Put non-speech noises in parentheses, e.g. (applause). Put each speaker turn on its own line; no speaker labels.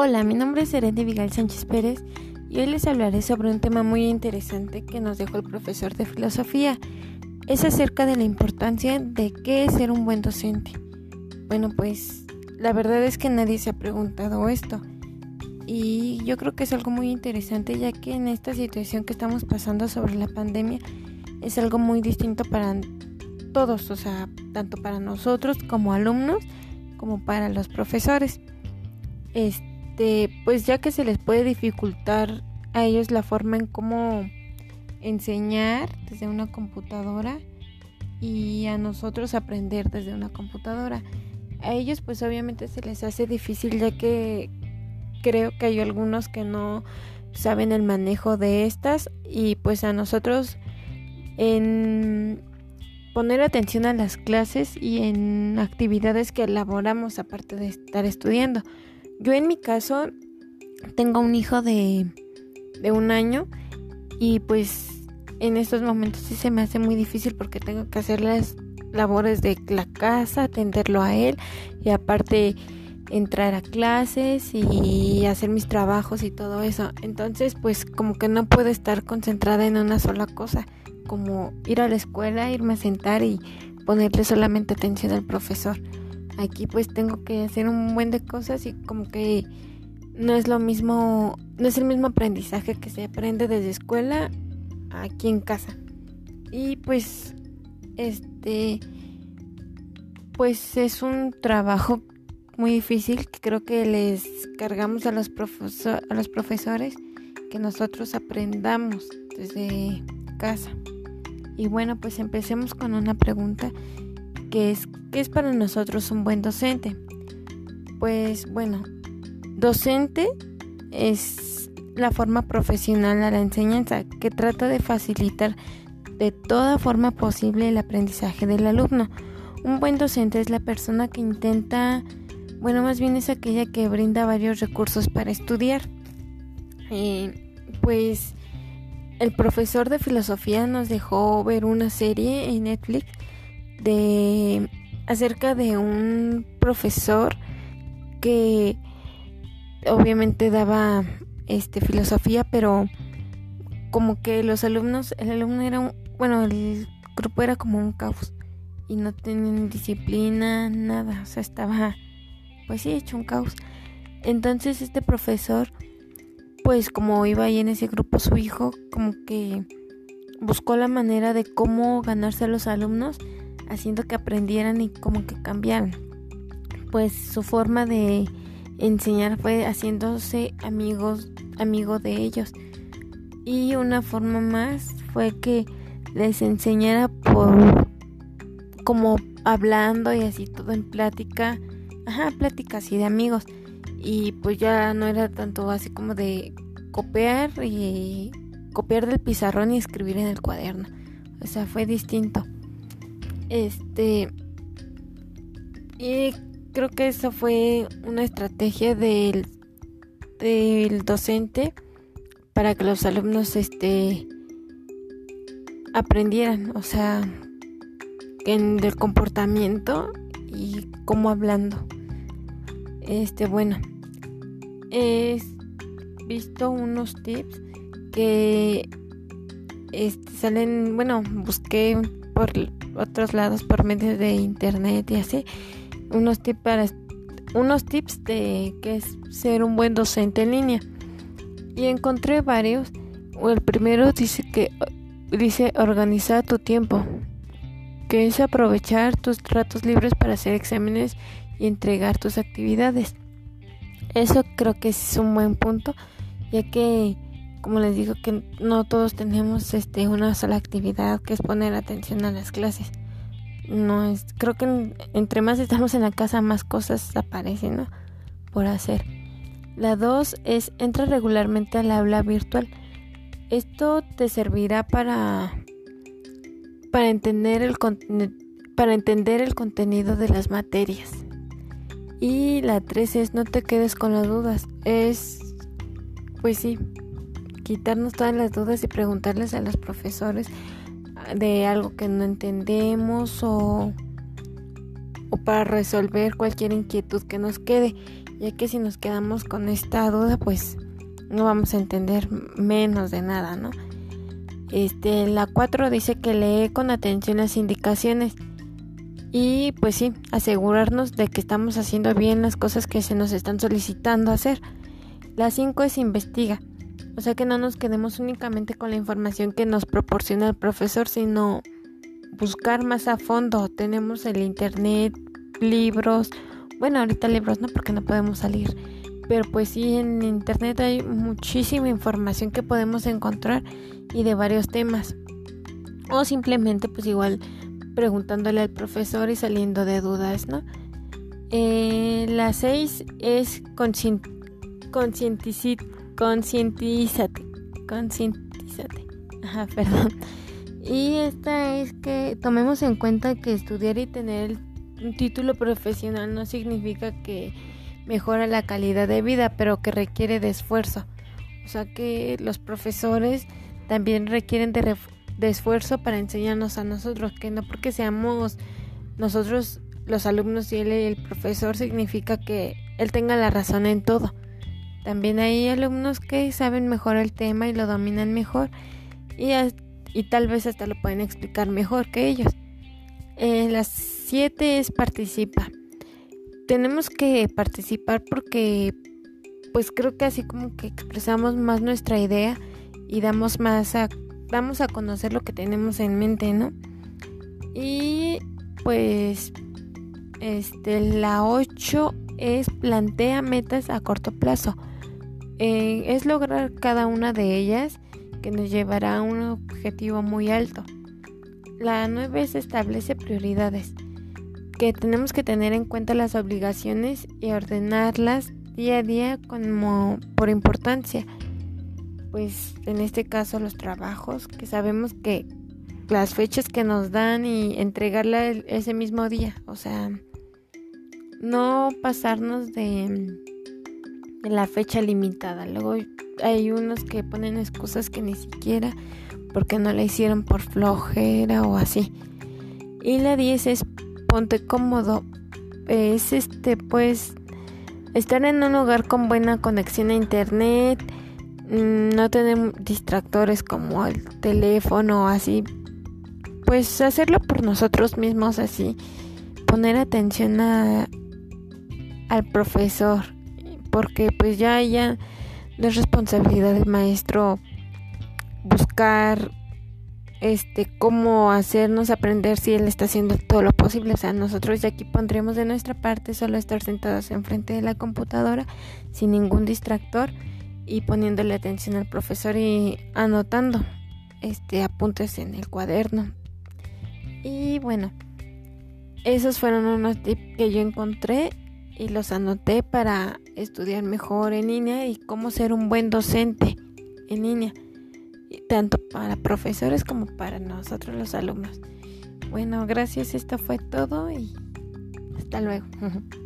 Hola, mi nombre es Serena Vigal Sánchez Pérez y hoy les hablaré sobre un tema muy interesante que nos dejó el profesor de filosofía. Es acerca de la importancia de qué es ser un buen docente. Bueno, pues la verdad es que nadie se ha preguntado esto. Y yo creo que es algo muy interesante ya que en esta situación que estamos pasando sobre la pandemia es algo muy distinto para todos, o sea, tanto para nosotros como alumnos como para los profesores. Este pues ya que se les puede dificultar a ellos la forma en cómo enseñar desde una computadora y a nosotros aprender desde una computadora. A ellos pues obviamente se les hace difícil ya que creo que hay algunos que no saben el manejo de estas y pues a nosotros en poner atención a las clases y en actividades que elaboramos aparte de estar estudiando. Yo en mi caso tengo un hijo de, de un año y pues en estos momentos sí se me hace muy difícil porque tengo que hacer las labores de la casa, atenderlo a él y aparte entrar a clases y hacer mis trabajos y todo eso. Entonces pues como que no puedo estar concentrada en una sola cosa, como ir a la escuela, irme a sentar y ponerle solamente atención al profesor. Aquí pues tengo que hacer un buen de cosas y como que no es lo mismo, no es el mismo aprendizaje que se aprende desde escuela aquí en casa. Y pues este pues es un trabajo muy difícil que creo que les cargamos a los, a los profesores que nosotros aprendamos desde casa. Y bueno, pues empecemos con una pregunta que es ¿qué es para nosotros un buen docente? Pues bueno, docente es la forma profesional a la enseñanza que trata de facilitar de toda forma posible el aprendizaje del alumno. Un buen docente es la persona que intenta, bueno, más bien es aquella que brinda varios recursos para estudiar. Eh, pues el profesor de filosofía nos dejó ver una serie en Netflix de acerca de un profesor que obviamente daba este filosofía, pero como que los alumnos, el alumno era un, bueno, el grupo era como un caos y no tenían disciplina, nada, o sea, estaba pues sí hecho un caos. Entonces este profesor pues como iba ahí en ese grupo su hijo, como que buscó la manera de cómo ganarse a los alumnos haciendo que aprendieran y como que cambiaran. Pues su forma de enseñar fue haciéndose amigos, amigo de ellos. Y una forma más fue que les enseñara por como hablando y así todo en plática, ajá, plática así de amigos. Y pues ya no era tanto así como de copiar y copiar del pizarrón y escribir en el cuaderno. O sea, fue distinto. Este. Y creo que esa fue una estrategia del, del docente para que los alumnos este aprendieran, o sea, en del comportamiento y cómo hablando. Este, bueno, he visto unos tips que este, salen, bueno, busqué por otros lados por medio de internet y así. Unos tips para unos tips de qué es ser un buen docente en línea. Y encontré varios. El primero dice que dice organizar tu tiempo que es aprovechar tus ratos libres para hacer exámenes y entregar tus actividades. Eso creo que es un buen punto ya que como les digo que no todos tenemos este una sola actividad que es poner atención a las clases. No es creo que entre más estamos en la casa más cosas aparecen por hacer. La dos es entra regularmente al aula virtual. Esto te servirá para para entender el para entender el contenido de las materias. Y la tres es no te quedes con las dudas. Es pues sí quitarnos todas las dudas y preguntarles a los profesores de algo que no entendemos o o para resolver cualquier inquietud que nos quede, ya que si nos quedamos con esta duda, pues no vamos a entender menos de nada, ¿no? Este, la 4 dice que lee con atención las indicaciones y pues sí, asegurarnos de que estamos haciendo bien las cosas que se nos están solicitando hacer. La 5 es investiga, o sea que no nos quedemos únicamente con la información que nos proporciona el profesor, sino buscar más a fondo. Tenemos el internet, libros, bueno, ahorita libros no porque no podemos salir, pero pues sí, en internet hay muchísima información que podemos encontrar y de varios temas. O simplemente pues igual preguntándole al profesor y saliendo de dudas, ¿no? Eh, la 6 es concientízate, concientízate. Ajá, (laughs) perdón. Y esta es que tomemos en cuenta que estudiar y tener un título profesional no significa que mejora la calidad de vida, pero que requiere de esfuerzo. O sea que los profesores también requieren de, esfuerzo para enseñarnos a nosotros, que no porque seamos nosotros los alumnos y él el profesor significa que él tenga la razón en todo. También hay alumnos que saben mejor el tema y lo dominan mejor y y tal vez hasta lo pueden explicar mejor que ellos. Eh, las siete es participa. Tenemos que participar porque pues creo que así como que expresamos más nuestra idea y damos más a damos a conocer lo que tenemos en mente, ¿no? Y pues este la 8 es plantea metas a corto plazo. Eh, es lograr cada una de ellas que nos llevará a un objetivo muy alto. La 9 es establece prioridades, que tenemos que tener en cuenta las obligaciones y ordenarlas día a día como por importancia. Pues en este caso los trabajos, que sabemos que las fechas que nos dan y entregarla ese mismo día, o sea, no pasarnos de, la fecha limitada. Luego hay unos que ponen excusas que ni siquiera porque no la hicieron por flojera o así. Y la 10 es ponte cómodo. Es este pues estar en un lugar con buena conexión a internet, mm, no tener distractores como el teléfono o así. Pues hacerlo por nosotros mismos así. Poner atención a, al profesor porque pues ya ya no es responsabilidad del maestro buscar este cómo hacernos aprender si él está haciendo todo lo posible. O sea, nosotros de aquí pondremos de nuestra parte solo estar sentados enfrente de la computadora sin ningún distractor y poniéndole atención al profesor y anotando este apuntes en el cuaderno. Y bueno, esos fueron unos tips que yo encontré y los anoté para estudiar mejor en línea y cómo ser un buen docente en línea, tanto para profesores como para nosotros los alumnos. Bueno, gracias, esto fue todo y hasta luego. (laughs)